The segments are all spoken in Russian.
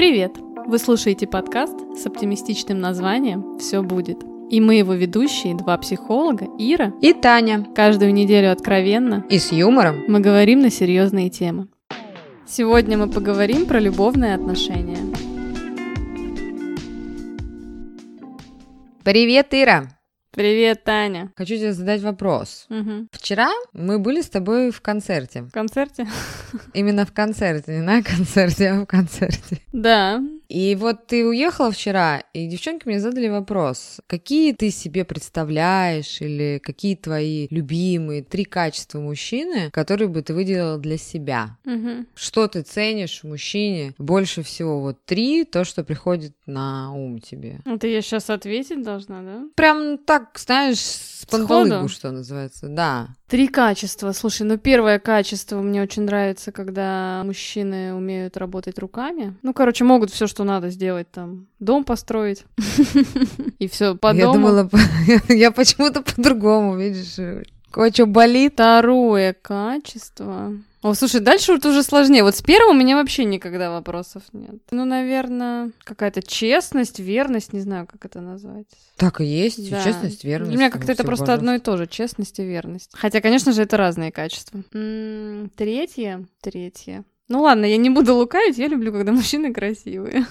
Привет! Вы слушаете подкаст с оптимистичным названием «Все будет». И мы его ведущие, два психолога, Ира и Таня. Каждую неделю откровенно и с юмором мы говорим на серьезные темы. Сегодня мы поговорим про любовные отношения. Привет, Ира! Привет, Таня. Хочу тебе задать вопрос. Угу. Вчера мы были с тобой в концерте. В концерте? Именно в концерте, не на концерте, а в концерте. Да. И вот ты уехала вчера, и девчонки мне задали вопрос, какие ты себе представляешь или какие твои любимые три качества мужчины, которые бы ты выделила для себя? Угу. Что ты ценишь в мужчине больше всего? Вот три, то, что приходит на ум тебе. Это я сейчас ответить должна, да? Прям так, знаешь, с панталыгу, что называется, да. Три качества. Слушай, ну первое качество мне очень нравится, когда мужчины умеют работать руками. Ну, короче, могут все, что надо сделать там. Дом построить. И все по Я думала, я почему-то по-другому, видишь. Кое-что болит. Второе качество. О, слушай, дальше вот уже сложнее. Вот с первым у меня вообще никогда вопросов нет. Ну, наверное, какая-то честность, верность, не знаю, как это назвать. Так и есть, да. честность, верность. Для меня как-то это просто одно и то же, честность и верность. Хотя, конечно же, это разные качества. М-м, третье, третье. Ну ладно, я не буду лукавить, я люблю, когда мужчины красивые.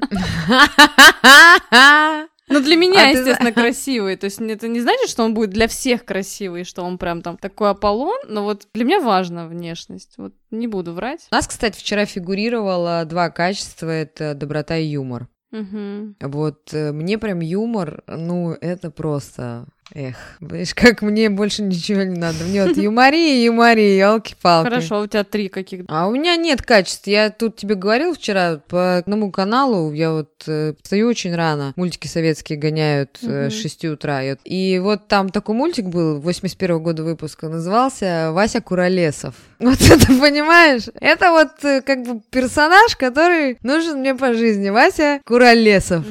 Ну, для меня, а естественно, ты... красивый. То есть это не значит, что он будет для всех красивый, что он прям там такой Аполлон, но вот для меня важна внешность. Вот не буду врать. У нас, кстати, вчера фигурировало два качества — это доброта и юмор. Угу. Вот э, мне прям юмор, ну, это просто Эх, видишь, как мне больше ничего не надо. Мне вот юмори, юмори, елки-палки. Хорошо, у тебя три каких? А у меня нет качеств. Я тут тебе говорил вчера по одному каналу, я вот э, стою очень рано, мультики советские гоняют э, с 6 утра. И, вот там такой мультик был, 81 -го года выпуска, назывался «Вася Куролесов». Вот это, понимаешь? Это вот э, как бы персонаж, который нужен мне по жизни. Вася Куролесов.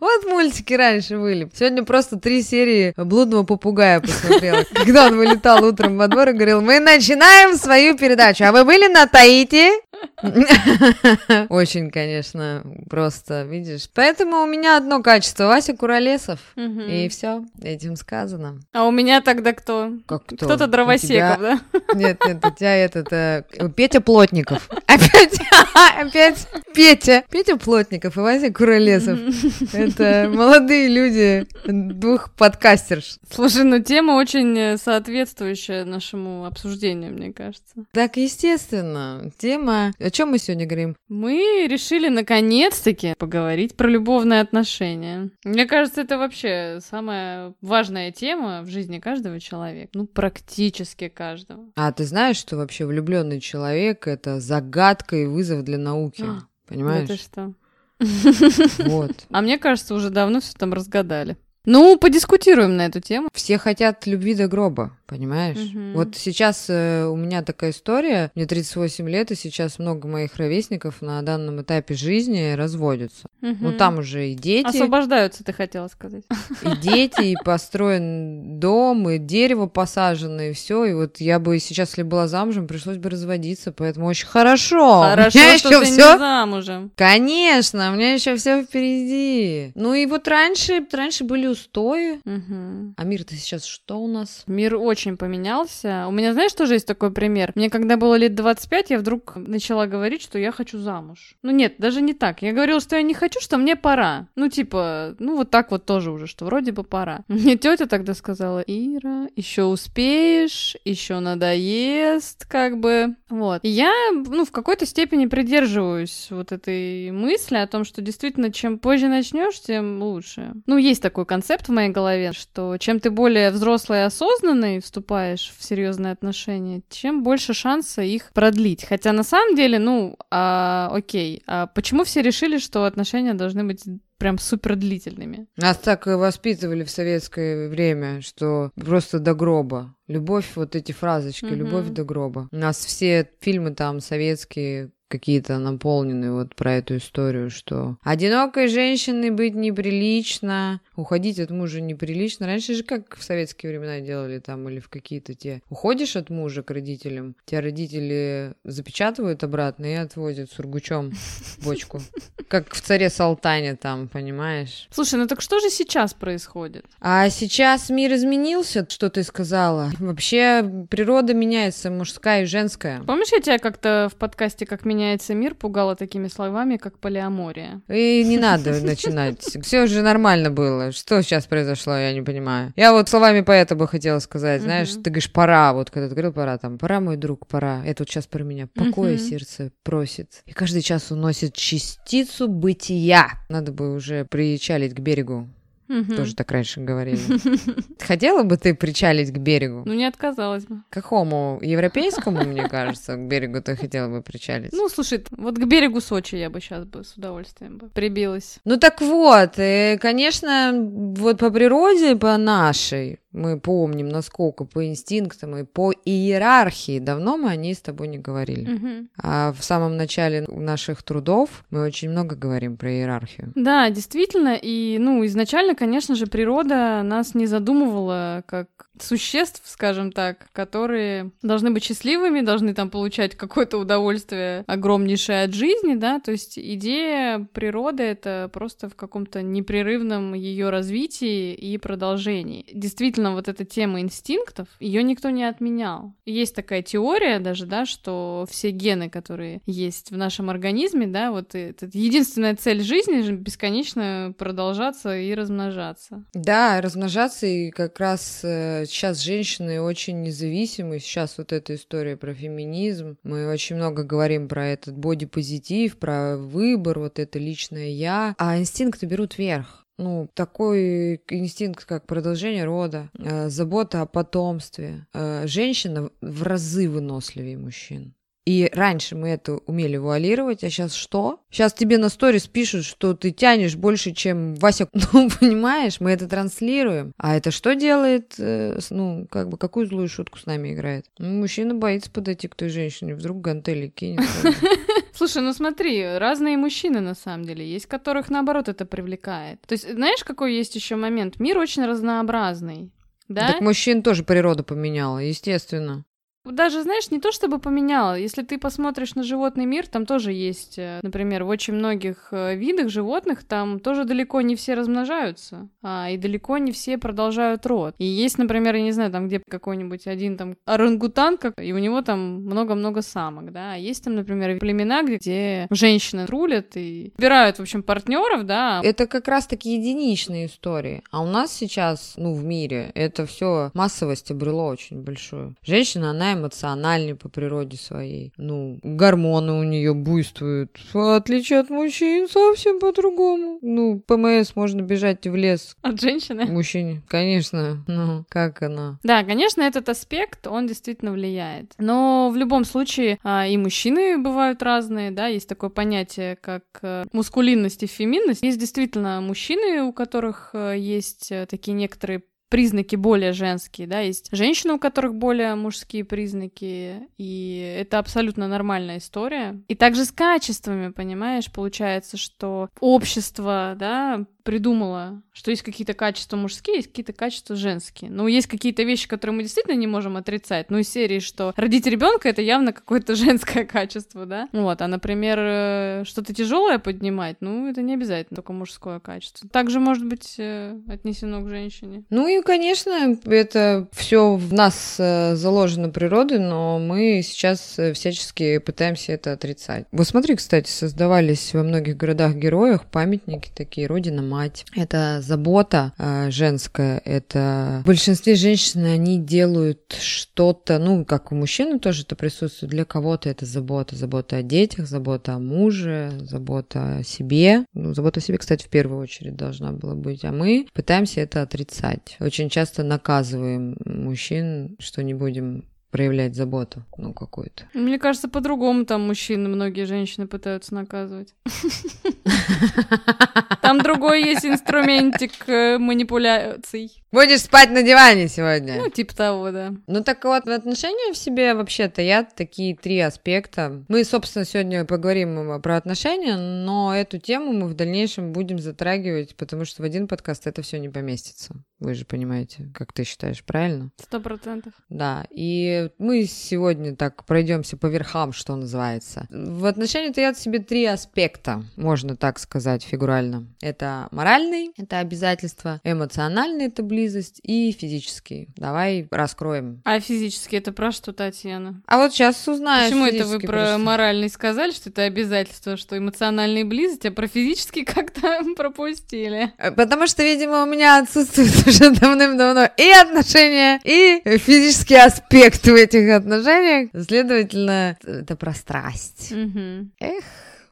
Вот мультики раньше были. Сегодня просто три серии Блуд блудного попугая посмотрела, когда он вылетал утром во двор и говорил, мы начинаем свою передачу, а вы были на Таити? Очень, конечно, просто, видишь. Поэтому у меня одно качество, Вася Куролесов, и все, этим сказано. А у меня тогда кто? Кто-то дровосеков, да? Нет, нет, у тебя этот, э, Петя Плотников. Опять, опять Петя. Петя Плотников и Вася Куролесов. Это молодые люди, двух подкастерш. Слушай, ну тема очень э, соответствующая нашему обсуждению, мне кажется. Так, естественно. Тема... О чем мы сегодня говорим? Мы решили наконец-таки поговорить про любовные отношения. Мне кажется, это вообще самая важная тема в жизни каждого человека. Ну, практически каждого. А ты знаешь, что вообще влюбленный человек это загадка и вызов для науки? А, Понимаешь? Это что? Вот. А мне кажется, уже давно все там разгадали. Ну, подискутируем на эту тему. Все хотят любви до гроба понимаешь? Угу. Вот сейчас э, у меня такая история, мне 38 лет, и сейчас много моих ровесников на данном этапе жизни разводятся. Угу. Ну, там уже и дети. Освобождаются, ты хотела сказать. И дети, и построен дом, и дерево посажено, и все. И вот я бы сейчас, если была замужем, пришлось бы разводиться, поэтому очень хорошо. Хорошо, что ты всё... не замужем. Конечно, у меня еще все впереди. Ну и вот раньше, раньше были устои. Угу. А мир-то сейчас что у нас? Мир очень очень поменялся. У меня, знаешь, тоже есть такой пример. Мне когда было лет 25, я вдруг начала говорить, что я хочу замуж. Ну нет, даже не так. Я говорила, что я не хочу, что мне пора. Ну типа, ну вот так вот тоже уже, что вроде бы пора. Мне тетя тогда сказала, Ира, еще успеешь, еще надоест, как бы. Вот. И я, ну, в какой-то степени придерживаюсь вот этой мысли о том, что действительно, чем позже начнешь, тем лучше. Ну, есть такой концепт в моей голове, что чем ты более взрослый и осознанный, вступаешь в серьезные отношения, чем больше шанса их продлить. Хотя на самом деле, ну, а, окей, а почему все решили, что отношения должны быть прям супер длительными. Нас так воспитывали в советское время, что просто до гроба. Любовь, вот эти фразочки, угу. любовь до гроба. У нас все фильмы там советские, какие-то наполненные вот про эту историю, что одинокой женщиной быть неприлично, уходить от мужа неприлично. Раньше же как в советские времена делали там или в какие-то те... Уходишь от мужа к родителям, тебя родители запечатывают обратно и отвозят сургучом бочку. Как в царе Салтане там, понимаешь? Слушай, ну так что же сейчас происходит? А сейчас мир изменился, что ты сказала. Вообще природа меняется, мужская и женская. Помнишь, я тебя как-то в подкасте «Как меняется мир» пугала такими словами, как полиамория? И не надо начинать. Все же нормально было. Что сейчас произошло, я не понимаю. Я вот словами поэта бы хотела сказать, знаешь, ты говоришь «пора», вот когда ты говорил «пора», там «пора, мой друг, пора». Это вот сейчас про меня. Покоя сердце просит. И каждый час уносит частицу бытия. Надо бы уже причалить к берегу. Угу. Тоже так раньше говорили. Хотела бы ты причалить к берегу? Ну, не отказалась бы. К какому? Европейскому, мне кажется, к берегу ты хотела бы причалить? Ну, слушай, вот к берегу Сочи я бы сейчас бы с удовольствием бы прибилась. Ну, так вот, и, конечно, вот по природе, по нашей, мы помним, насколько по инстинктам и по иерархии давно мы о ней с тобой не говорили. Угу. А в самом начале наших трудов мы очень много говорим про иерархию. Да, действительно. И, ну, изначально, конечно же, природа нас не задумывала как существ, скажем так, которые должны быть счастливыми, должны там получать какое-то удовольствие огромнейшее от жизни, да, то есть идея природы — это просто в каком-то непрерывном ее развитии и продолжении. Действительно, вот эта тема инстинктов, ее никто не отменял. Есть такая теория даже, да, что все гены, которые есть в нашем организме, да, вот это единственная цель жизни — бесконечно продолжаться и размножаться. Да, размножаться и как раз э, сейчас женщины очень независимы. Сейчас вот эта история про феминизм. Мы очень много говорим про этот бодипозитив, про выбор, вот это личное я. А инстинкты берут верх ну, такой инстинкт, как продолжение рода, э, забота о потомстве. Э, женщина в разы выносливее мужчин. И раньше мы это умели вуалировать, а сейчас что? Сейчас тебе на сторис пишут, что ты тянешь больше, чем Вася. Ну, понимаешь, мы это транслируем. А это что делает? Э, ну, как бы, какую злую шутку с нами играет? Ну, мужчина боится подойти к той женщине, вдруг гантели кинет. Слушай, ну смотри, разные мужчины на самом деле есть, которых наоборот это привлекает. То есть, знаешь, какой есть еще момент? Мир очень разнообразный. Да? Так мужчин тоже природа поменяла, естественно. Даже, знаешь, не то чтобы поменяла. Если ты посмотришь на животный мир, там тоже есть, э, например, в очень многих э, видах животных там тоже далеко не все размножаются, а, и далеко не все продолжают род. И есть, например, я не знаю, там где какой-нибудь один там орангутан, как, и у него там много-много самок, да. А есть там, например, племена, где женщины рулят и выбирают, в общем, партнеров, да. Это как раз-таки единичные истории. А у нас сейчас, ну, в мире, это все массовость обрело очень большую. Женщина, она эмоциональнее по природе своей. Ну, гормоны у нее буйствуют. В отличие от мужчин, совсем по-другому. Ну, ПМС можно бежать в лес. От женщины? Мужчине, конечно. Ну, как она? Да, конечно, этот аспект, он действительно влияет. Но в любом случае а, и мужчины бывают разные, да, есть такое понятие, как э, мускулинность и феминность. Есть действительно мужчины, у которых э, есть э, такие некоторые признаки более женские, да, есть женщины, у которых более мужские признаки, и это абсолютно нормальная история. И также с качествами, понимаешь, получается, что общество, да, придумала, что есть какие-то качества мужские, есть какие-то качества женские. Ну, есть какие-то вещи, которые мы действительно не можем отрицать. Ну, из серии, что родить ребенка это явно какое-то женское качество, да? Вот, а, например, э, что-то тяжелое поднимать, ну, это не обязательно только мужское качество. Также может быть э, отнесено к женщине. Ну и, конечно, это все в нас э, заложено природой, но мы сейчас всячески пытаемся это отрицать. Вот смотри, кстати, создавались во многих городах-героях памятники такие, Родина мать. Это забота э, женская, это в большинстве женщин они делают что-то, ну, как у мужчины тоже это присутствует, для кого-то это забота, забота о детях, забота о муже, забота о себе. Ну, забота о себе, кстати, в первую очередь должна была быть, а мы пытаемся это отрицать. Очень часто наказываем мужчин, что не будем проявлять заботу, ну, какую-то. Мне кажется, по-другому там мужчины, многие женщины пытаются наказывать. Там другой есть инструментик э, манипуляций. Будешь спать на диване сегодня. Ну, типа того, да. Ну, так вот, в отношении в себе вообще-то я такие три аспекта. Мы, собственно, сегодня поговорим про отношения, но эту тему мы в дальнейшем будем затрагивать, потому что в один подкаст это все не поместится. Вы же понимаете, как ты считаешь, правильно? Сто процентов. Да, и мы сегодня так пройдемся по верхам, что называется. В отношении-то я себе три аспекта, можно так сказать фигурально. Это моральный, это обязательство, эмоциональный, это близость, и физический. Давай раскроем. А физически это про что, Татьяна? А вот сейчас узнаешь. Почему это вы про просто. моральный сказали, что это обязательство, что эмоциональная близость, а про физический как-то пропустили? Э, Потому что, видимо, у меня отсутствует уже давным-давно и отношения, и физический аспект в этих отношениях. Следовательно, это про страсть. Мгм. Эх,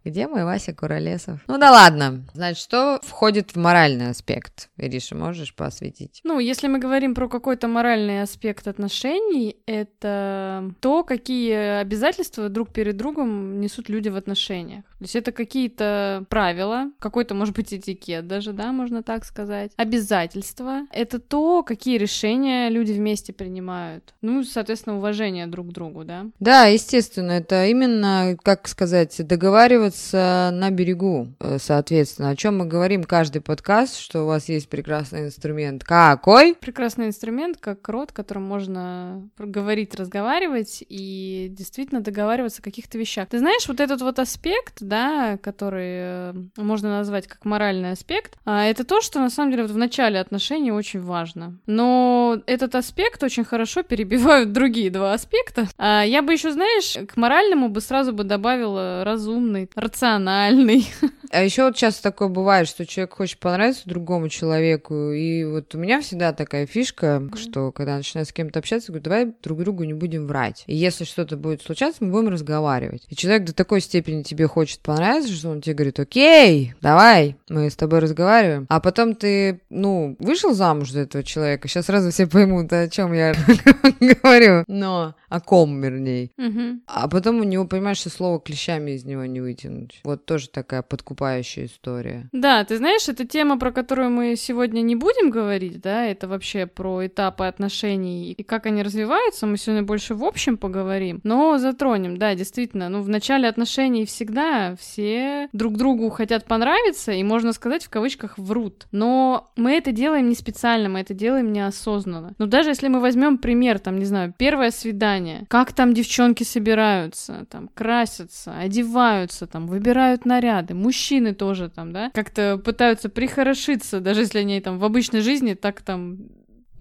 где мой Вася Куролесов? Ну да ладно. Значит, что входит в моральный аспект? Ириша, можешь посвятить? Ну, если мы говорим про какой-то моральный аспект отношений, это то, какие обязательства друг перед другом несут люди в отношениях. То есть это какие-то правила, какой-то, может быть, этикет даже, да, можно так сказать. Обязательства — это то, какие решения люди вместе принимают. Ну, соответственно, уважение друг к другу, да. Да, естественно, это именно, как сказать, договариваться на берегу, э, соответственно. О чем мы говорим каждый подкаст, что у вас есть прекрасный инструмент. Какой? Прекрасный инструмент, как рот, которым можно говорить, разговаривать и действительно договариваться о каких-то вещах. Ты знаешь, вот этот вот аспект, да, который э, можно назвать как моральный аспект, а, это то, что на самом деле вот в начале отношений очень важно. Но этот аспект очень хорошо перебивают другие два аспекта. А, Я бы еще, знаешь, к моральному бы сразу бы добавила разумный, рациональный. А еще вот часто такое бывает, что человек хочет понравиться другому человеку, и вот у меня всегда такая фишка, что когда начинаю с кем-то общаться, говорю, давай друг другу не будем врать. И если что-то будет случаться, мы будем разговаривать. И человек до такой степени тебе хочет понравиться, что он тебе говорит, окей, давай, мы с тобой разговариваем. А потом ты, ну, вышел замуж за этого человека, сейчас сразу все поймут, о чем я говорю, но о ком, вернее. Мгм. А потом у него, понимаешь, что слово клещами из него не вытянуть. Вот тоже такая подкупающая история. Да, ты знаешь, это тема, про которую мы сегодня не будем говорить, да, это вообще про этапы отношений и как они развиваются, мы сегодня больше в общем поговорим, но затронем, да, действительно, ну, в начале отношений всегда все друг другу хотят понравиться, и, можно сказать, в кавычках врут, но мы это делаем не специально, мы это делаем неосознанно. Но даже если мы возьмем пример, там, не знаю, первое свидание, как там девчонки собираются, там, красятся, одеваются, там, выбирают наряды, мужчины тоже там, да, как-то пытаются прихорошиться, даже если они там в обычной жизни так там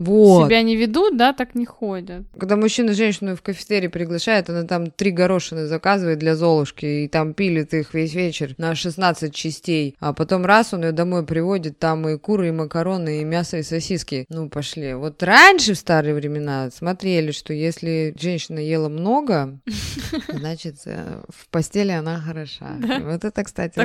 Вот. себя не ведут, да, так не ходят. Когда мужчина женщину в кафетерий приглашает, она там три горошины заказывает для Золушки, и там пилит их весь вечер на 16 частей. А потом раз он ее домой приводит, там и куры, и макароны, и мясо, и сосиски. Ну, пошли. Вот раньше, в старые времена, смотрели, что если женщина ела много, значит, э, в постели она хороша. Вот это, кстати,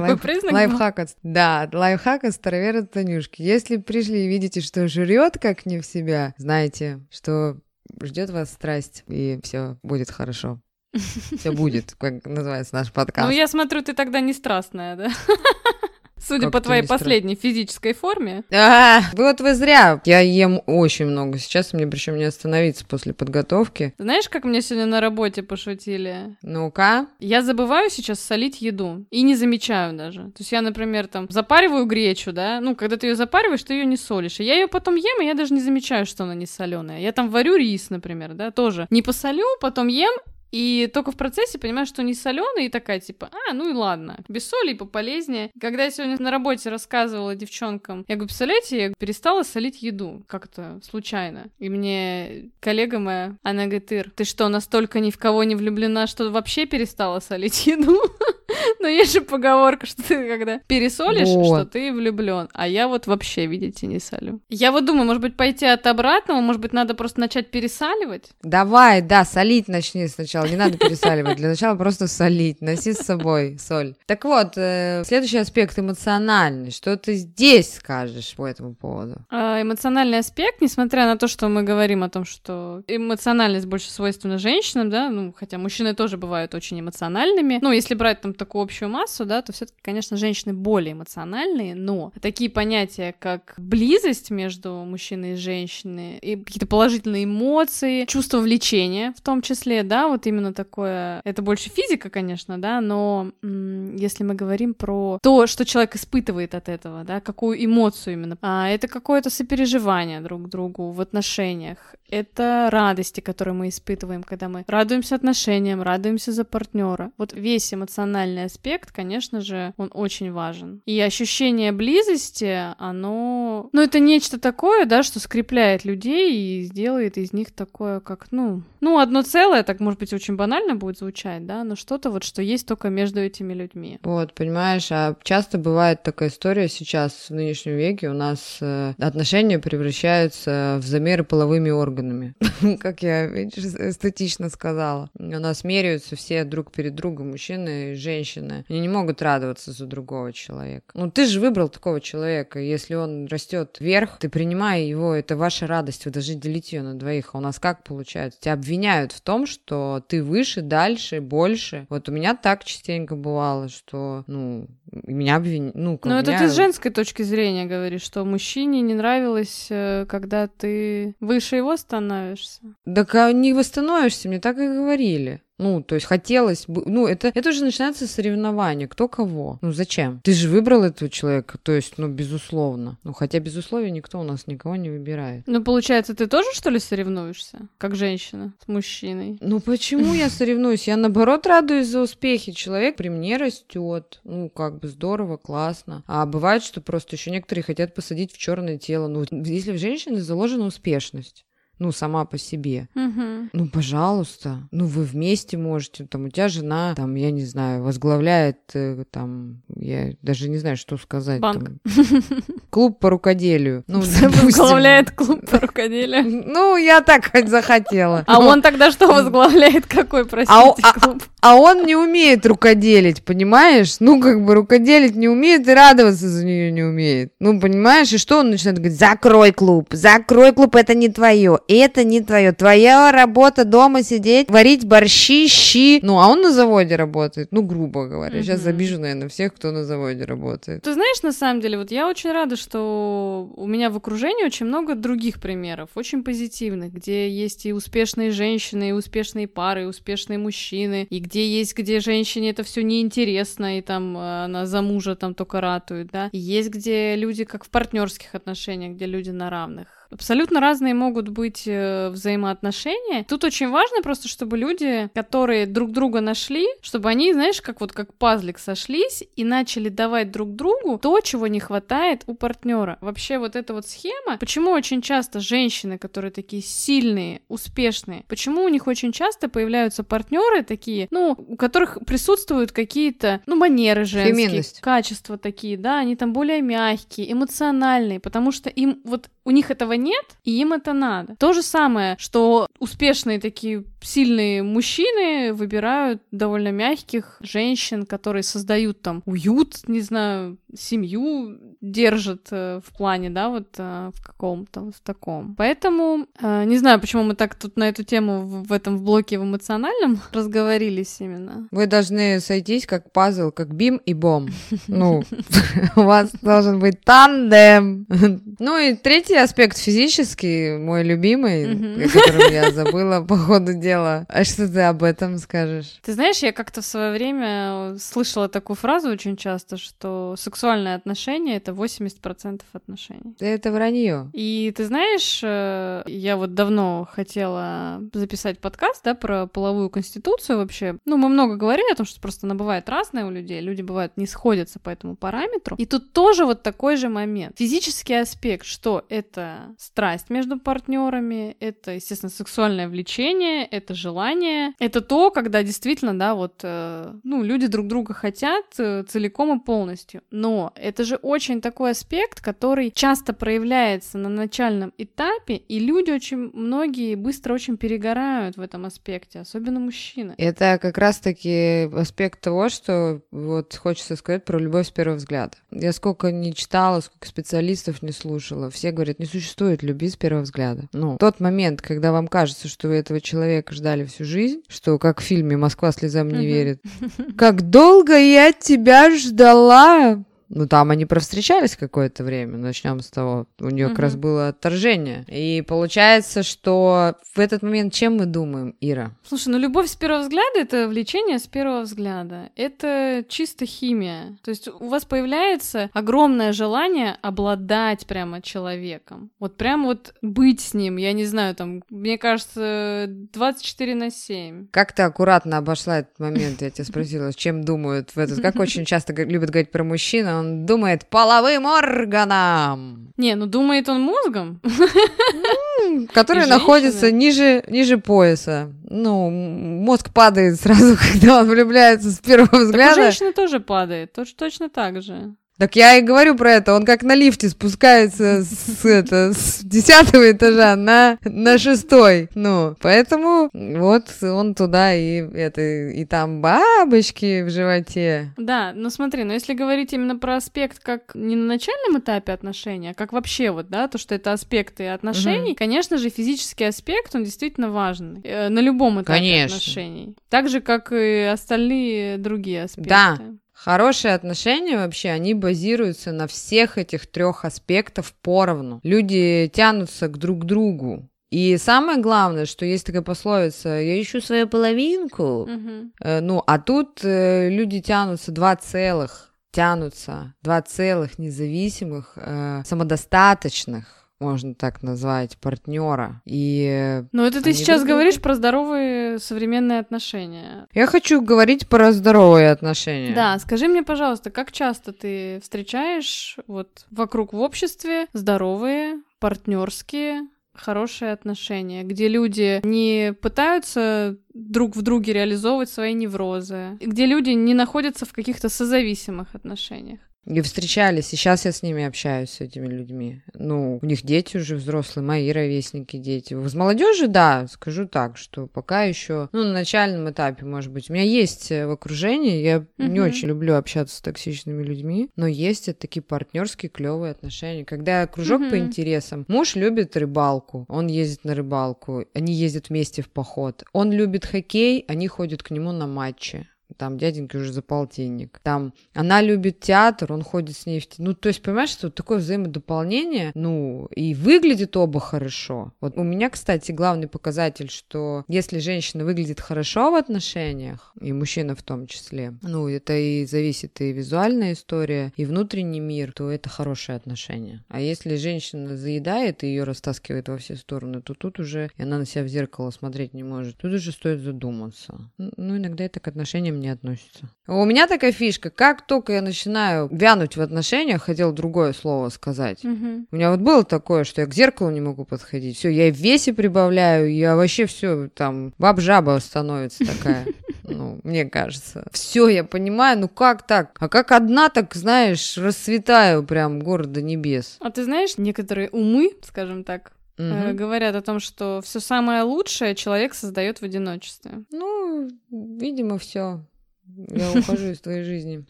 лайфхак. от- Да, лайфхак от старовера Танюшки. Если пришли и видите, что жрет как не в себя, знаете, что ждет вас страсть, и все будет хорошо. Все будет, как называется наш подкаст. Ну, я смотрю, ты тогда не страстная, да? Судя Как по твоей не стра- последней физической форме. А, вот вы зря. Я ем очень много сейчас, мне причем не остановиться после подготовки. Знаешь, как мне сегодня на работе пошутили? Ну-ка. Я забываю сейчас солить еду. И не замечаю даже. То есть я, например, там запариваю гречу, да. Ну, когда ты ее запариваешь, ты ее не солишь. И я ее потом ем, и я даже не замечаю, что она не соленая. Я там варю рис, например, да, тоже. Не посолю, потом ем, и только в процессе понимаю, что не соленый, и такая типа, а, ну и ладно, без соли и пополезнее. Когда я сегодня на работе рассказывала девчонкам, я говорю, представляете, я перестала солить еду как-то случайно. И мне коллега моя, она говорит, Ир, ты что, настолько ни в кого не влюблена, что вообще перестала солить еду? Но есть же поговорка, что ты когда пересолишь, Вот. что ты влюблен. А я вот вообще, видите, не солю. Я вот думаю, может быть, пойти от обратного, может быть, надо просто начать пересаливать? Давай, да, солить начни сначала. Не надо пересаливать. Для начала просто солить. Носи с собой соль. Так вот, э, следующий аспект эмоциональный. Что ты здесь скажешь по этому поводу? А, Эмоциональный аспект, несмотря на то, что мы говорим о том, что эмоциональность больше свойственна женщинам, да, ну, хотя мужчины тоже бывают очень эмоциональными. Ну, если брать там такую такую общую массу, да, то все-таки, конечно, женщины более эмоциональные, но такие понятия, как близость между мужчиной и женщиной, и какие-то положительные эмоции, чувство влечения в том числе, да, вот именно такое, это больше физика, конечно, да, но м- если мы говорим про то, что человек испытывает от этого, да, какую эмоцию именно, а, это какое-то сопереживание друг к другу в отношениях, это радости, которые мы испытываем, когда мы радуемся отношениям, радуемся за партнера. Вот весь эмоциональный аспект, конечно же, он очень важен. И ощущение близости, оно... Ну, это нечто такое, да, что скрепляет людей и сделает из них такое, как, ну, ну, одно целое, так, может быть, очень банально будет звучать, да, но что-то вот, что есть только между этими людьми. Вот, понимаешь, а часто бывает такая история сейчас в нынешнем веке, у нас э, отношения превращаются в замеры половыми органами, как я, эстетично сказала. У нас меряются все друг перед другом, мужчины и женщины. Они не могут радоваться за другого человека. Ну, ты же выбрал такого человека, если он растет вверх, ты принимай его, это ваша радость, вы должны делить ее на двоих. А у нас как получается? Тебя обвиняют в том, что ты выше, дальше, больше. Вот у меня так частенько бывало, что, ну, меня обвиняют. Ну, Но это ты с женской точки зрения говоришь, что мужчине не нравилось, э, когда ты выше его становишься. Так не восстановишься, мне так и говорили. Ну, то есть хотелось бы... Ну, это, это уже начинается соревнование. Кто кого? Ну, зачем? Ты же выбрал этого человека. То есть, ну, безусловно. Ну, хотя без условий никто у нас никого не выбирает. Ну, получается, ты тоже, что ли, соревнуешься? Как женщина с мужчиной? Ну, почему я соревнуюсь? Я, наоборот, радуюсь за успехи. Человек при мне растет. Ну, как бы здорово, классно. А бывает, что просто еще некоторые хотят посадить в черное тело. Ну, если в женщине заложена успешность, ну, сама по себе. Угу. Ну, пожалуйста, ну, вы вместе можете, там, у тебя жена, там, я не знаю, возглавляет, э, там, я даже не знаю, что сказать. Банк. Там, клуб по рукоделию. Ну, возглавляет клуб по рукоделию. Ну, я так хоть захотела. А он тогда что возглавляет? Какой, простите, а, а, клуб? А он не умеет рукоделить, понимаешь? Ну, как бы рукоделить не умеет и радоваться за нее не умеет. Ну, понимаешь? И что он начинает говорить? Закрой клуб, закрой клуб, это не твое это не твое. Твоя работа дома сидеть, варить борщи, щи. Ну, а он на заводе работает, ну, грубо говоря. Сейчас обижу, наверное, всех, кто на заводе работает. Ты знаешь, на самом деле, вот я очень рада, что у меня в окружении очень много других примеров, очень позитивных, где есть и успешные женщины, и успешные пары, и успешные мужчины, и где есть, где женщине это все неинтересно, и там э, она за мужа там только ратует, да. И есть, где люди как в партнерских отношениях, где люди на равных. Абсолютно разные могут быть э, взаимоотношения. Тут очень важно просто, чтобы люди, которые друг друга нашли, чтобы они, знаешь, как вот как пазлик сошлись и начали давать друг другу то, чего не хватает у партнера. Вообще вот эта вот схема, почему очень часто женщины, которые такие сильные, успешные, почему у них очень часто появляются партнеры такие, ну, у которых присутствуют какие-то, ну, манеры женские, Феминность. качества такие, да, они там более мягкие, эмоциональные, потому что им вот у них этого нет, и им это надо. То же самое, что успешные такие сильные мужчины выбирают довольно мягких женщин, которые создают там уют, не знаю, семью держат э, в плане, да, вот э, в каком-то, в таком. Поэтому э, не знаю, почему мы так тут на эту тему в, этом в блоке в эмоциональном разговорились именно. Вы должны сойтись как пазл, как бим и бом. Ну, у вас должен быть тандем. Ну и третий аспект физический, мой любимый, о котором я забыла по ходу дела. А что ты об этом скажешь? Ты знаешь, я как-то в свое время слышала такую фразу очень часто, что сексуальные отношения — это 80% отношений. Это вранье. И ты знаешь, э, я вот давно хотела записать подкаст, да, про половую конституцию вообще. Ну, мы много говорили о том, что просто она бывает разная у людей, люди бывают не сходятся по этому параметру. И тут тоже вот такой же момент. Физический аспект, что это страсть между партнерами, это, естественно, сексуальное влечение, это желание, это то, когда действительно, да, вот, э, ну, люди друг друга хотят э, целиком и полностью. Но это же очень очень такой аспект, который часто проявляется на начальном этапе, и люди очень многие быстро очень перегорают в этом аспекте, особенно мужчины. Это как раз-таки аспект того, что вот хочется сказать про любовь с первого взгляда. Я сколько не читала, сколько специалистов не слушала, все говорят, не существует любви с первого взгляда. Ну, тот момент, когда вам кажется, что вы этого человека ждали всю жизнь, что как в фильме «Москва слезам не верит», как долго я тебя ждала, ну, там они провстречались какое-то время, начнем с того. У нее как раз было отторжение. И получается, что в этот момент чем мы думаем, Ира? Слушай, ну любовь с первого взгляда — это влечение с первого взгляда. Это чисто химия. То есть у вас появляется огромное желание обладать прямо человеком. Вот прям вот быть с ним, я не знаю, там, мне кажется, 24 на 7. Как ты аккуратно обошла этот момент? Я тебя спросила, чем думают в этот... Как очень часто любят говорить про мужчин, он думает половым органом. Не, ну думает он мозгом. Который находится ниже, ниже пояса. Ну, мозг падает сразу, когда он влюбляется с первого взгляда. Так у женщины тоже падает, точно так же. Так я и говорю про это. Он как на лифте спускается с, это, с десятого этажа на, на шестой. Ну, поэтому вот он туда и это и там бабочки в животе. Да, ну смотри, но если говорить именно про аспект как не на начальном этапе отношения, а как вообще вот, да, то, что это аспекты отношений, угу. конечно же, физический аспект, он действительно важный э, на любом этапе конечно. отношений. Так же, как и остальные другие аспекты. Да, Хорошие отношения вообще, они базируются на всех этих трех аспектах поровну. Люди тянутся к друг другу. И самое главное, что есть такая пословица «я ищу свою половинку», угу. э, ну, а тут э, люди тянутся два целых, тянутся два целых независимых, э, самодостаточных, можно так назвать, партнера. И Но это ты сейчас друг... говоришь про здоровые современные отношения. Я хочу говорить про здоровые отношения. Да, скажи мне, пожалуйста, как часто ты встречаешь вот вокруг в обществе здоровые, партнерские хорошие отношения, где люди не пытаются друг в друге реализовывать свои неврозы, где люди не находятся в каких-то созависимых отношениях. И встречались, и сейчас я с ними общаюсь, с этими людьми. Ну, у них дети уже взрослые, мои ровесники дети. С молодежи, да, скажу так, что пока еще, ну, на начальном этапе, может быть. У меня есть э, в окружении, я uh-huh. не очень люблю общаться с токсичными людьми, но есть это такие партнерские клевые отношения. Когда кружок uh-huh. по интересам, муж любит рыбалку, он ездит на рыбалку, они ездят вместе в поход. Он любит хоккей, они ходят к нему на матчи там дяденька уже за полтинник. Там она любит театр, он ходит с ней в... Ну, то есть, понимаешь, что такое взаимодополнение, ну, и выглядит оба хорошо. Вот у меня, кстати, главный показатель, что если женщина выглядит хорошо в отношениях, и мужчина в том числе, ну, это и зависит и визуальная история, и внутренний мир, то это хорошие отношения. А если женщина заедает и ее растаскивает во все стороны, то тут уже и она на себя в зеркало смотреть не может. Тут уже стоит задуматься. Ну, иногда это к отношениям не относится. У меня такая фишка, как только я начинаю вянуть в отношениях, хотел другое слово сказать. Угу. У меня вот было такое, что я к зеркалу не могу подходить. Все, я и в весе прибавляю, я вообще все там баб-жаба становится такая. Ну, мне кажется. Все, я понимаю, ну как так? А как одна, так, знаешь, расцветаю прям города небес. А ты знаешь, некоторые умы, скажем так, угу. говорят о том, что все самое лучшее человек создает в одиночестве. Ну, видимо, все. Я ухожу из твоей жизни.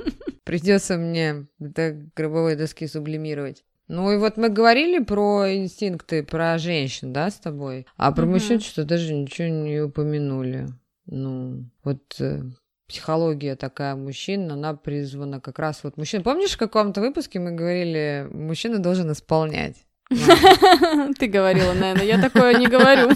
Придется мне до гробовой доски сублимировать. Ну и вот мы говорили про инстинкты, про женщин, да, с тобой, а про угу. мужчин что даже ничего не упомянули. Ну, вот э, психология такая мужчин, она призвана как раз вот мужчин. Помнишь, в каком-то выпуске мы говорили, мужчина должен исполнять? Ты говорила, наверное, я такое не говорю.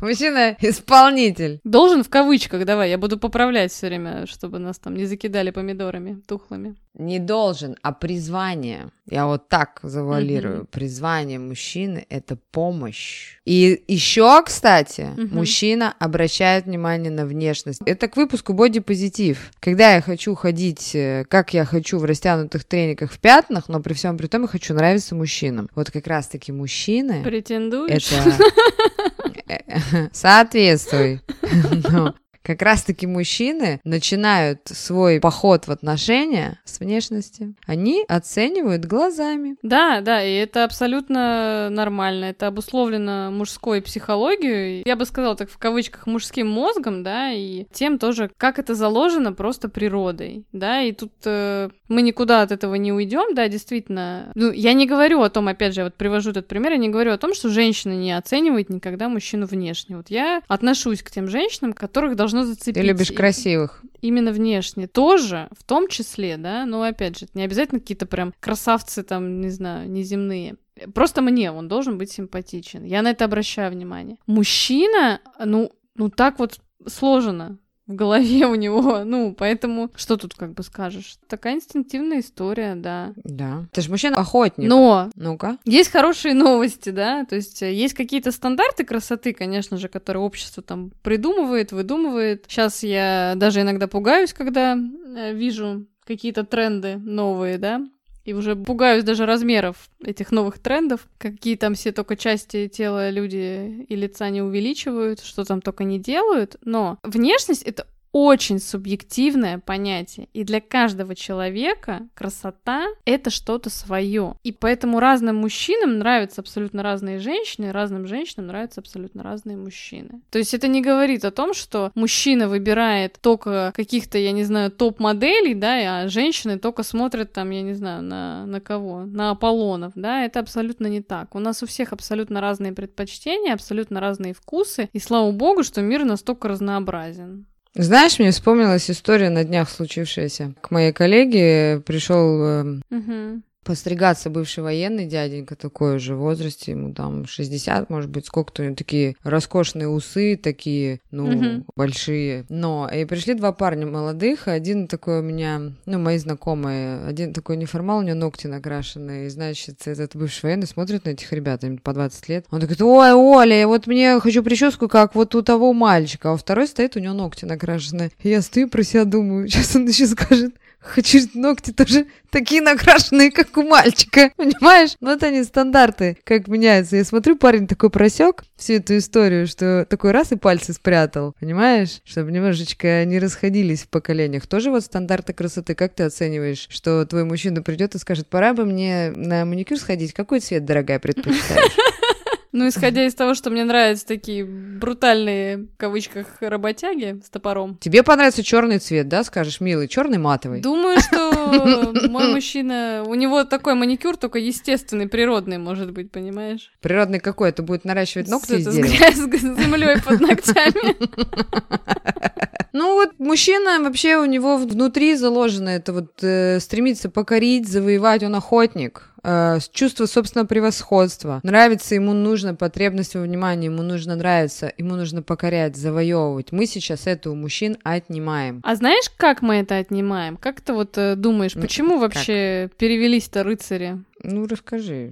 Мужчина исполнитель. Должен в кавычках, давай, я буду поправлять все время, чтобы нас там не закидали помидорами тухлыми. Не должен, а призвание. Я вот так завуалирую. Mm-hmm. Призвание мужчины это помощь. И еще, кстати, mm-hmm. мужчина обращает внимание на внешность. Это к выпуску бодипозитив. Когда я хочу ходить, э, как я хочу в растянутых трениках в пятнах, но при всем при том я хочу нравиться мужчинам. Вот как раз-таки мужчины. Претендуешь? Это Соответствуй. как раз-таки мужчины начинают свой поход в отношения с внешности. Они оценивают глазами. Да, да, и это абсолютно нормально. Это обусловлено мужской психологией. Я бы сказала так в кавычках мужским мозгом, да, и тем тоже, как это заложено просто природой, да, и тут э, мы никуда от этого не уйдем, да, действительно. Ну, я не говорю о том, опять же, я вот привожу этот пример, я не говорю о том, что женщина не оценивает никогда мужчину внешне. Вот я отношусь к тем женщинам, которых должно зацепить. Ты любишь красивых. Именно внешне. Тоже, в том числе, да, но опять же, не обязательно какие-то прям красавцы там, не знаю, неземные. Просто мне он должен быть симпатичен. Я на это обращаю внимание. Мужчина, ну, ну так вот сложено в голове у него. Ну, поэтому что тут как бы скажешь? Такая инстинктивная история, да. Да. Ты же мужчина-охотник. Но Ну-ка. есть хорошие новости, да, то есть э, есть какие-то стандарты красоты, конечно же, которые общество там придумывает, выдумывает. Сейчас я даже иногда пугаюсь, когда э, вижу какие-то тренды новые, да, и уже пугаюсь даже размеров этих новых трендов. Какие там все только части тела люди и лица не увеличивают, что там только не делают. Но внешность — это очень субъективное понятие, и для каждого человека красота — это что-то свое. И поэтому разным мужчинам нравятся абсолютно разные женщины, разным женщинам нравятся абсолютно разные мужчины. То есть это не говорит о том, что мужчина выбирает только каких-то, я не знаю, топ-моделей, да, а женщины только смотрят там, я не знаю, на, на кого, на Аполлонов, да, это абсолютно не так. У нас у всех абсолютно разные предпочтения, абсолютно разные вкусы, и слава богу, что мир настолько разнообразен. Знаешь, мне вспомнилась история на днях случившаяся. К моей коллеге пришел Угу. Постригаться бывший военный дяденька такой же в возрасте, ему там 60, может быть, сколько-то у него такие роскошные усы, такие, ну, Мгм. большие. Но и пришли два парня молодых, один такой у меня, ну, мои знакомые, один такой неформал, у него ногти накрашенные, и, значит, этот бывший военный смотрит на этих ребят, им по 20 лет. Он такой, ой, Оля, вот мне хочу прическу, как вот у того мальчика, а второй стоит, у него ногти накрашенные. И я стою про себя думаю, сейчас он еще скажет, Хочу ногти тоже такие накрашенные, как у мальчика. Понимаешь? Вот они стандарты, как меняются. Я смотрю, парень такой просек всю эту историю, что такой раз и пальцы спрятал. Понимаешь? Чтобы немножечко не расходились в поколениях. Тоже вот стандарты красоты. Как ты оцениваешь, что твой мужчина придет и скажет, пора бы мне на маникюр сходить? Какой цвет, дорогая, предпочитаешь? Ну, исходя из того, что мне нравятся такие брутальные, в кавычках, работяги с топором. Тебе понравится черный цвет, да? Скажешь, милый, черный матовый. Думаю, что мой мужчина... У него такой маникюр, только естественный, природный, может быть, понимаешь? Природный какой? Это будет наращивать ногти из дерева? с землей под ногтями. Ну вот мужчина вообще у него внутри заложено это вот э, стремится покорить, завоевать, он охотник. Э, чувство собственного превосходства. Нравится ему нужно потребность во внимании, ему нужно нравиться, ему нужно покорять, завоевывать. Мы сейчас это у мужчин отнимаем. А знаешь, как мы это отнимаем? Как ты вот э, думаешь, Ну, почему как? вообще перевелись-то рыцари? Ну расскажи.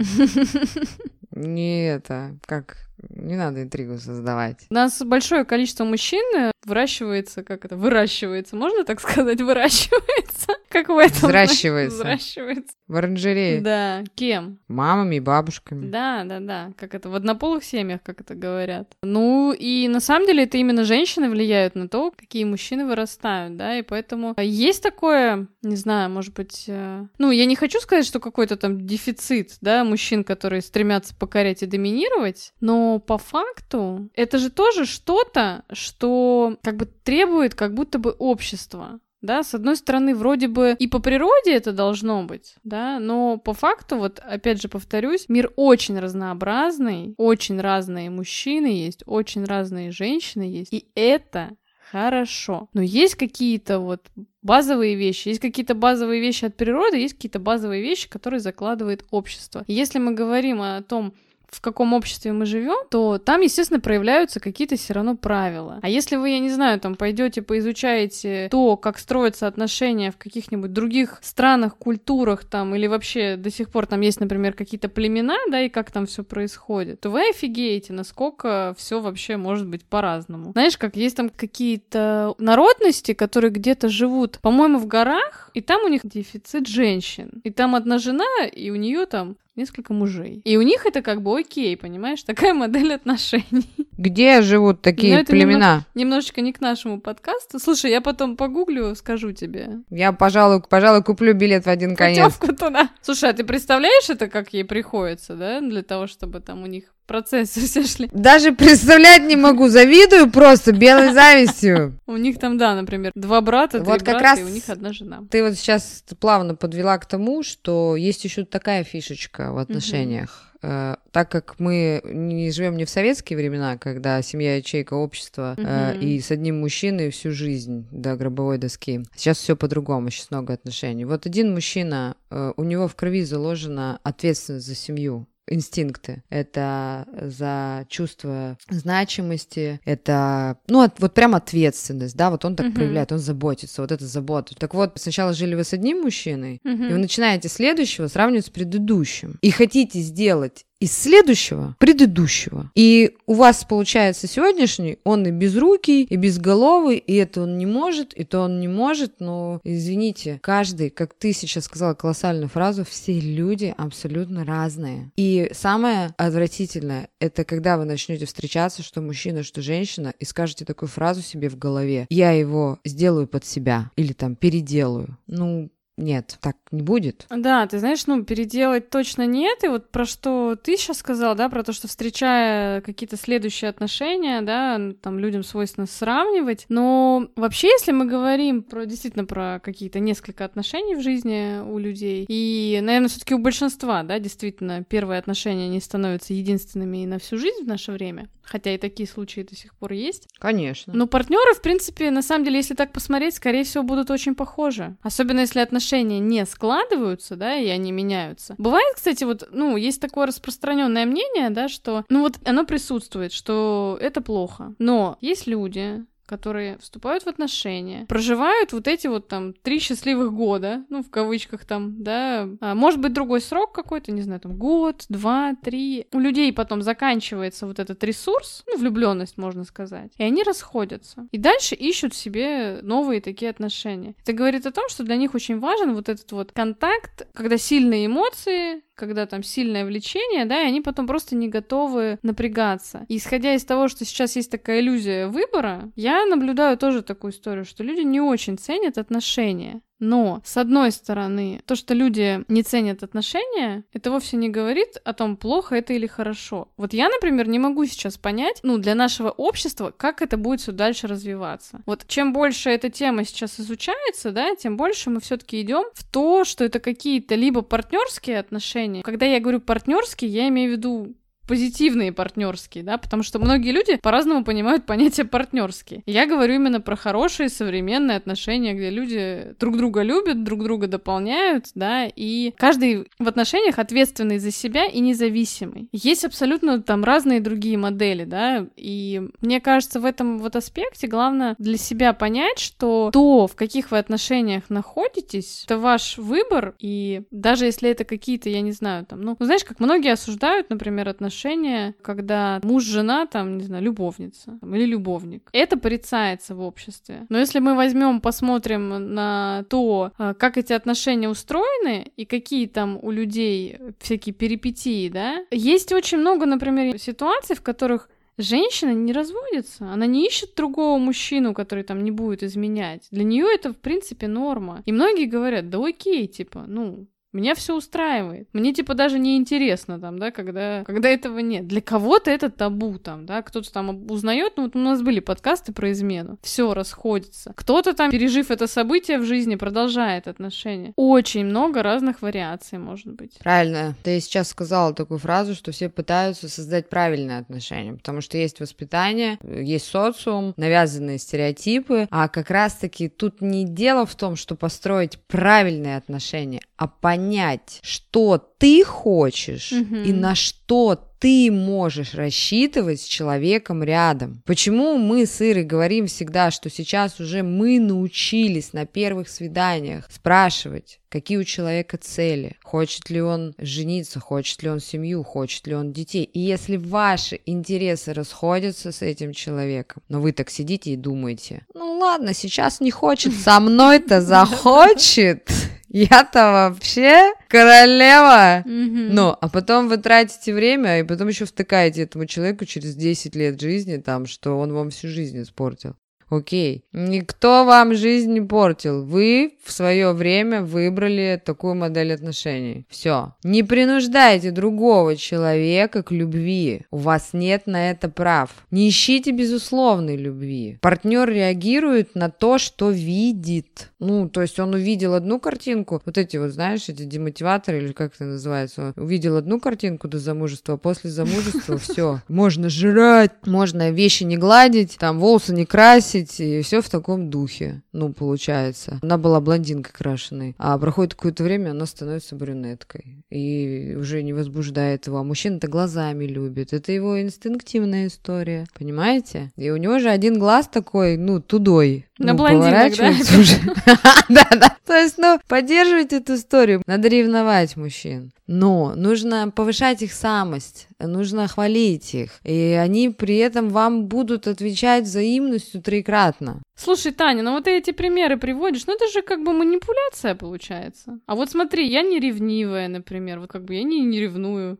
Не это, как, не надо интригу создавать. У нас большое количество мужчин э, выращивается, как это, выращивается, можно так сказать, выращивается? Как в этом? Взращивается. Взращивается. В оранжерее. Да, кем? Мамами бабушками. Да, да, да, как это, в однополых семьях, как это говорят. Ну, и на самом деле это именно женщины влияют на то, какие мужчины вырастают, да, и поэтому есть такое, не знаю, может быть, э, ну, я не хочу сказать, что какой-то там дефицит, да, мужчин, которые стремятся покорять и доминировать, но по факту это же тоже что-то, что как бы требует как будто бы общества. Да, с одной стороны, вроде бы и по природе это должно быть, да, но по факту, вот опять же повторюсь, мир очень разнообразный, очень разные мужчины есть, очень разные женщины есть, и это хорошо. Но есть какие-то вот базовые вещи, есть какие-то базовые вещи от природы, есть какие-то базовые вещи, которые закладывает общество. И если мы говорим о том, в каком обществе мы живем, то там, естественно, проявляются какие-то все равно правила. А если вы, я не знаю, там пойдете поизучаете то, как строятся отношения в каких-нибудь других странах, культурах там, или вообще до сих пор там есть, например, какие-то племена, да, и как там все происходит, то вы офигеете, насколько все вообще может быть по-разному. Знаешь, как есть там какие-то народности, которые где-то живут, по-моему, в горах, и там у них дефицит женщин. И там одна жена, и у нее там несколько мужей. И у них это как бы окей, понимаешь? Такая модель отношений. Где живут такие племена? немножко, немножечко не к нашему подкасту. Слушай, я потом погуглю, скажу тебе. Я, пожалуй, пожалуй, куплю билет в один конец. Путевку туда. Слушай, а ты представляешь это, как ей приходится, да? Для того, чтобы там у них процессы все шли. Даже представлять не могу, завидую просто белой завистью. У них там, да, например, два брата, три Вот как брата, раз и у них одна жена. Ты вот сейчас плавно подвела к тому, что есть еще такая фишечка в отношениях. Э, так как мы не живем не в советские времена, когда семья ячейка общества э, Мгм. и с одним мужчиной всю жизнь до гробовой доски. Сейчас все по-другому, сейчас много отношений. Вот один мужчина, э, у него в крови заложена ответственность за семью инстинкты. Это за чувство значимости, это, ну, от- вот прям ответственность, да, вот он так Мгм. проявляет, он заботится, вот это забота. Так вот, сначала жили вы с одним мужчиной, Мгм. и вы начинаете следующего сравнивать с предыдущим. И хотите сделать из следующего предыдущего. И у вас получается сегодняшний, он и безрукий, и безголовый, и это он не может, и то он не может, но, извините, каждый, как ты сейчас сказала колоссальную фразу, все люди абсолютно разные. И самое отвратительное, это когда вы начнете встречаться, что мужчина, что женщина, и скажете такую фразу себе в голове, я его сделаю под себя, или там переделаю. Ну, нет, так не будет. Да, ты знаешь, ну, переделать точно нет. И вот про что ты сейчас сказал, да, про то, что встречая какие-то следующие отношения, да, там людям свойственно сравнивать. Но вообще, если мы говорим про действительно про какие-то несколько отношений в жизни у людей, и, наверное, все-таки у большинства, да, действительно, первые отношения не становятся единственными и на всю жизнь в наше время. Хотя и такие случаи до сих пор есть. Конечно. Но партнеры, в принципе, на самом деле, если так посмотреть, скорее всего, будут очень похожи. Особенно если отношения не складываются, да, и они меняются. Бывает, кстати, вот, ну, есть такое распространенное мнение, да, что, ну, вот оно присутствует, что это плохо. Но есть люди, которые вступают в отношения, проживают вот эти вот там три счастливых года, ну, в кавычках там, да, а, может быть, другой срок какой-то, не знаю, там, год, два, три. У людей потом заканчивается вот этот ресурс, ну, влюбленность, можно сказать, и они расходятся. И дальше ищут себе новые такие отношения. Это говорит о том, что для них очень важен вот этот вот контакт, когда сильные эмоции, когда там сильное влечение, да, и они потом просто не готовы напрягаться. И исходя из того, что сейчас есть такая иллюзия выбора, я наблюдаю тоже такую историю, что люди не очень ценят отношения. Но, с одной стороны, то, что люди не ценят отношения, это вовсе не говорит о том, плохо это или хорошо. Вот я, например, не могу сейчас понять, ну, для нашего общества, как это будет все дальше развиваться. Вот чем больше эта тема сейчас изучается, да, тем больше мы все-таки идем в то, что это какие-то либо партнерские отношения. Когда я говорю партнерские, я имею в виду позитивные партнерские, да, потому что многие люди по-разному понимают понятие партнерские. Я говорю именно про хорошие современные отношения, где люди друг друга любят, друг друга дополняют, да, и каждый в отношениях ответственный за себя и независимый. Есть абсолютно там разные другие модели, да, и мне кажется, в этом вот аспекте главное для себя понять, что то, в каких вы отношениях находитесь, это ваш выбор, и даже если это какие-то, я не знаю, там, ну, знаешь, как многие осуждают, например, отношения, когда муж-жена, там, не знаю, любовница там, или любовник. Это порицается в обществе. Но если мы возьмем, посмотрим на то, а, как эти отношения устроены и какие там у людей всякие перипетии, да, есть очень много, например, ситуаций, в которых Женщина не разводится, она не ищет другого мужчину, который там не будет изменять. Для нее это, в принципе, норма. И многие говорят, да окей, типа, ну, меня все устраивает. Мне, типа, даже не интересно там, да, когда, когда этого нет. Для кого-то это табу там, да, кто-то там узнает, ну, вот у нас были подкасты про измену. Все расходится. Кто-то там, пережив это событие в жизни, продолжает отношения. Очень много разных вариаций, может быть. Правильно. Ты сейчас сказала такую фразу, что все пытаются создать правильные отношения, потому что есть воспитание, есть социум, навязанные стереотипы, а как раз-таки тут не дело в том, что построить правильные отношения, а понять, что ты хочешь Мгм. и на что ты можешь рассчитывать с человеком рядом. Почему мы с Ирой говорим всегда, что сейчас уже мы научились на первых свиданиях спрашивать, какие у человека цели, хочет ли он жениться, хочет ли он семью, хочет ли он детей. И если ваши интересы расходятся с этим человеком, но вы так сидите и думаете, ну ладно, сейчас не хочет, со мной-то захочет. Я-то вообще королева. Мгм. Ну, а потом вы тратите время, и потом еще втыкаете этому человеку через 10 лет жизни, там, что он вам всю жизнь испортил. Окей. Никто вам жизнь не портил. Вы в свое время выбрали такую модель отношений. Все. Не принуждайте другого человека к любви. У вас нет на это прав. Не ищите безусловной любви. Партнер реагирует на то, что видит. Ну, то есть он увидел одну картинку, вот эти вот, знаешь, эти демотиваторы, или как это называется, он увидел одну картинку до замужества, а после замужества все. Можно жрать, можно вещи не гладить, там волосы не красить, и все в таком духе, ну, получается. Она была блондинкой крашеной, а проходит какое-то время, она становится брюнеткой, и уже не возбуждает его. А мужчина-то глазами любит, это его инстинктивная история, понимаете? И у него же один глаз такой, ну, тудой. На ну, блондинок, да? уже. Да-да. То есть, ну, поддерживать эту историю. Надо ревновать мужчин. Но нужно повышать их самость, нужно хвалить их. И они при этом вам будут отвечать взаимностью трикратно. Слушай, Таня, ну вот ты эти примеры приводишь, ну это же как бы манипуляция получается. А вот смотри, я не ревнивая, например, вот как бы я не, не ревную.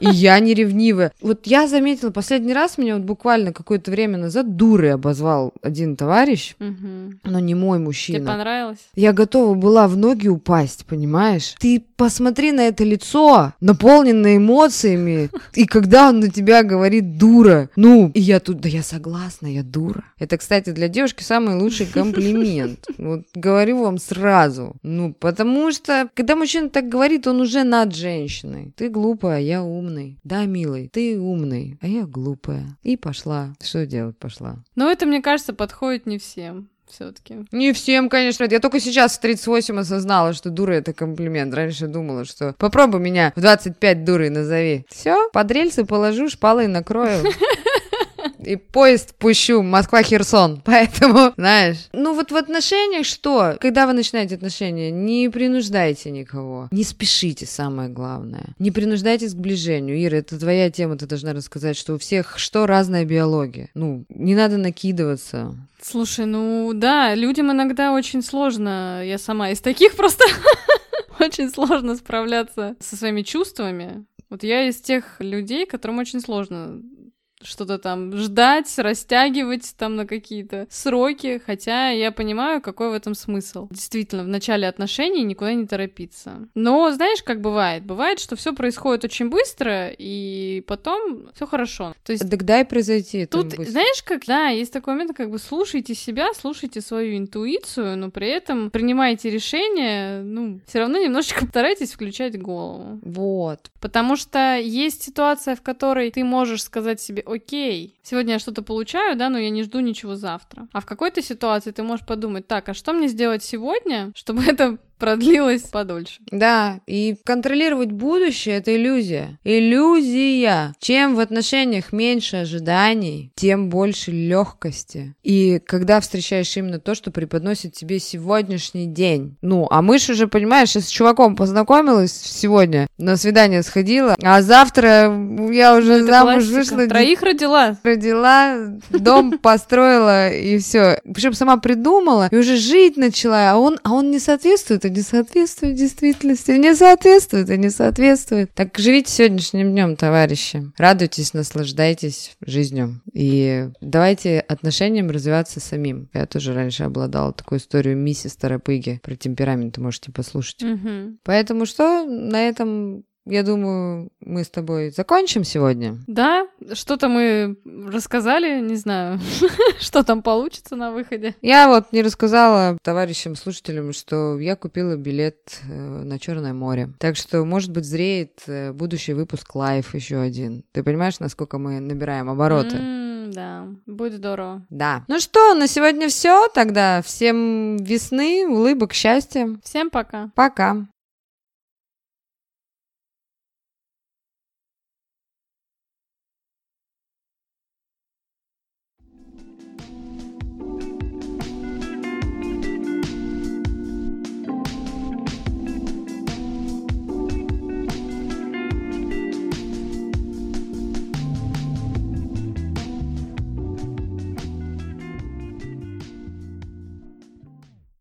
И я не ревнивая. Вот я заметила, последний раз меня вот буквально какое-то время назад дурой обозвал один товарищ, Мгм. но не мой Тебе мужчина. понравилось? Я готова была в ноги упасть, понимаешь? Ты посмотри на это лицо, наполненное эмоциями, и когда он на тебя говорит «дура», ну, и я тут, да я согласна, я дура. Это, кстати, для девушки самый лучший комплимент. Вот говорю вам сразу. Ну, потому что, когда мужчина так говорит, он уже над женщиной. Ты глупая, я умный. Да, милый, ты умный, а я глупая. И пошла. Что делать пошла? Но это, мне кажется, подходит не всем все-таки. Не всем, конечно. Я только сейчас в 38 осознала, что дура это комплимент. Раньше думала, что попробуй меня в 25 дурой назови. Все, под рельсы положу, шпалой накрою. И поезд пущу Москва-Херсон. Поэтому, знаешь, ну вот в отношениях что? Когда вы начинаете отношения, не принуждайте никого. Не спешите, самое главное. Не принуждайте к сближению. Ира, это твоя тема, ты должна рассказать, что у всех что разная биология. Ну, не надо накидываться. Слушай, ну да, людям иногда очень сложно, я сама из таких просто очень сложно справляться со своими чувствами. Вот я из тех людей, которым очень сложно что-то там ждать, растягивать там на какие-то сроки, хотя я понимаю, какой в этом смысл. Действительно, в начале отношений никуда не торопиться. Но знаешь, как бывает? Бывает, что все происходит очень быстро, и потом все хорошо. То есть Так дай произойти. это Тут, быстро. знаешь, как, да, есть такой момент, как бы слушайте себя, слушайте свою интуицию, но при этом принимайте решения, ну, все равно немножечко старайтесь включать голову. Вот. Потому что есть ситуация, в которой ты можешь сказать себе, окей, сегодня я что-то получаю, да, но я не жду ничего завтра. А в какой-то ситуации ты можешь подумать, так, а что мне сделать сегодня, чтобы это продлилось подольше? Да, и контролировать будущее — это иллюзия. Иллюзия. Чем в отношениях меньше ожиданий, тем больше легкости. И когда встречаешь именно то, что преподносит тебе сегодняшний день. Ну, а мы ж уже, понимаешь, я с чуваком познакомилась сегодня, на свидание сходила, а завтра я уже Это замуж классика. вышла, Троих родила. родила, дом построила и все. Причем сама придумала и уже жить начала, а он, а он не соответствует, и не соответствует действительности, не соответствует, и не соответствует. Так живите сегодняшним днем, товарищи. Радуйтесь, наслаждайтесь жизнью. И давайте отношениям развиваться самим. Я тоже раньше обладала такой историю миссис Тарапыги про темперамент, можете послушать. Мгм. Поэтому что на этом я думаю, мы с тобой закончим сегодня. Да, что-то мы рассказали, не знаю, что там получится на выходе. Я вот не рассказала товарищам слушателям, что я купила билет э, на Черное море. Так что, может быть, зреет э, будущий выпуск лайф еще один. Ты понимаешь, насколько мы набираем обороты? Да, будет здорово. Да. Ну что, на сегодня все. Тогда всем весны, улыбок, счастья. Всем пока. Пока.